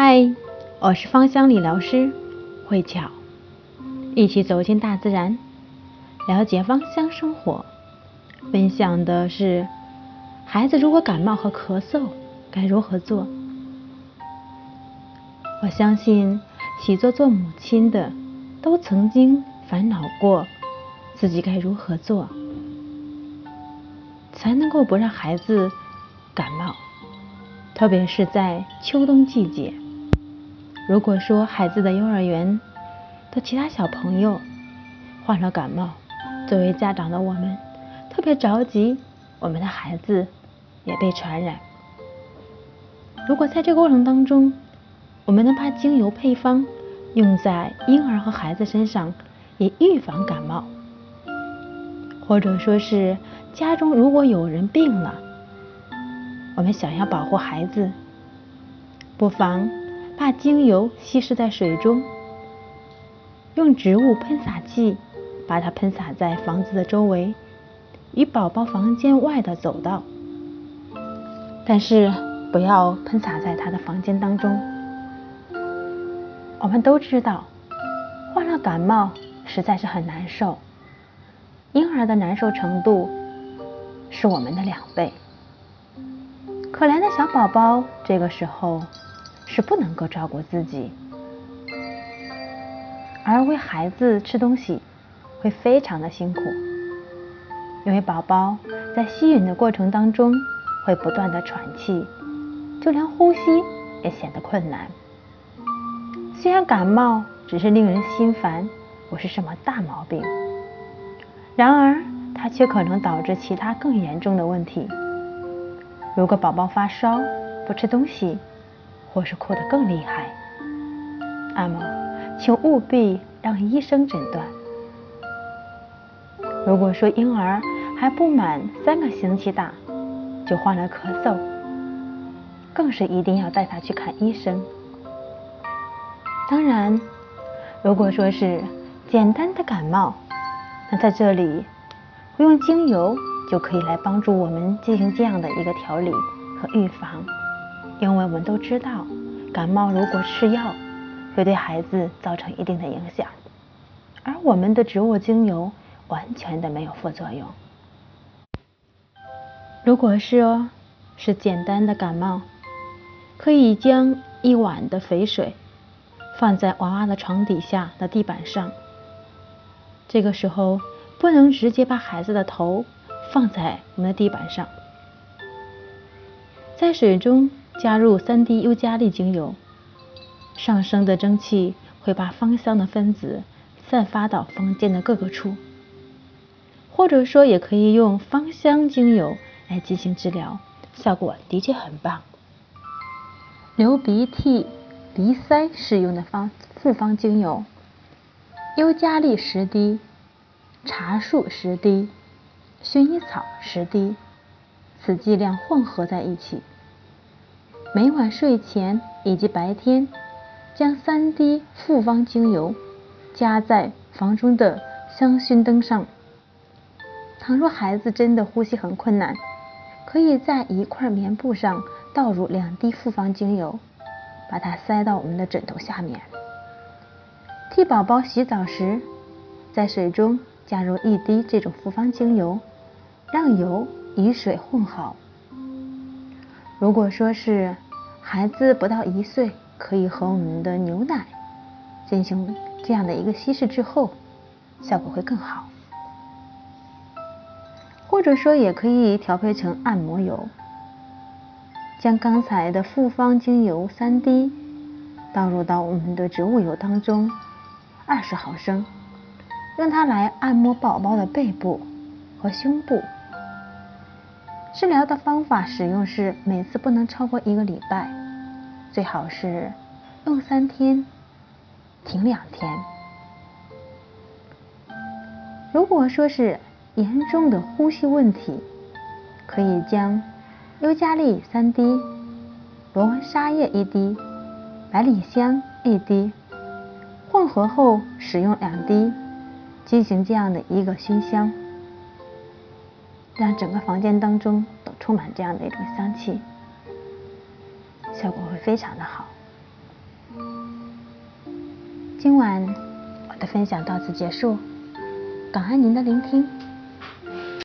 嗨，我是芳香理疗师慧巧，一起走进大自然，了解芳香生活。分享的是孩子如果感冒和咳嗽该如何做。我相信许多做母亲的都曾经烦恼过自己该如何做，才能够不让孩子感冒，特别是在秋冬季节。如果说孩子的幼儿园的其他小朋友患了感冒，作为家长的我们特别着急，我们的孩子也被传染。如果在这个过程当中，我们能把精油配方用在婴儿和孩子身上，以预防感冒，或者说是家中如果有人病了，我们想要保护孩子，不妨。把精油稀释在水中，用植物喷洒器把它喷洒在房子的周围与宝宝房间外的走道，但是不要喷洒在他的房间当中。我们都知道，患了感冒实在是很难受，婴儿的难受程度是我们的两倍。可怜的小宝宝这个时候。是不能够照顾自己，而喂孩子吃东西会非常的辛苦，因为宝宝在吸吮的过程当中会不断的喘气，就连呼吸也显得困难。虽然感冒只是令人心烦，不是什么大毛病，然而它却可能导致其他更严重的问题。如果宝宝发烧不吃东西，或是哭得更厉害，那么请务必让医生诊断。如果说婴儿还不满三个星期大就患了咳嗽，更是一定要带他去看医生。当然，如果说是简单的感冒，那在这里用精油就可以来帮助我们进行这样的一个调理和预防。因为我们都知道，感冒如果吃药，会对孩子造成一定的影响，而我们的植物精油完全的没有副作用。如果是哦是简单的感冒，可以将一碗的肥水放在娃娃的床底下的地板上，这个时候不能直接把孩子的头放在我们的地板上，在水中。加入三滴尤加利精油，上升的蒸汽会把芳香的分子散发到房间的各个处，或者说也可以用芳香精油来进行治疗，效果的确很棒。流鼻涕、鼻塞使用的方复方精油，尤加利十滴，茶树十滴，薰衣草十滴，此剂量混合在一起。每晚睡前以及白天，将三滴复方精油加在房中的香薰灯上。倘若孩子真的呼吸很困难，可以在一块棉布上倒入两滴复方精油，把它塞到我们的枕头下面。替宝宝洗澡时，在水中加入一滴这种复方精油，让油与水混好。如果说是孩子不到一岁，可以和我们的牛奶进行这样的一个稀释之后，效果会更好。或者说也可以调配成按摩油，将刚才的复方精油三滴倒入到我们的植物油当中，二十毫升，用它来按摩宝宝的背部和胸部。治疗的方法使用是每次不能超过一个礼拜，最好是用三天停两天。如果说是严重的呼吸问题，可以将尤加利三滴、罗纹沙叶一滴、百里香一滴混合后使用两滴，进行这样的一个熏香。让整个房间当中都充满这样的一种香气效果会非常的好。今晚我的分享到此结束感恩您的聆听。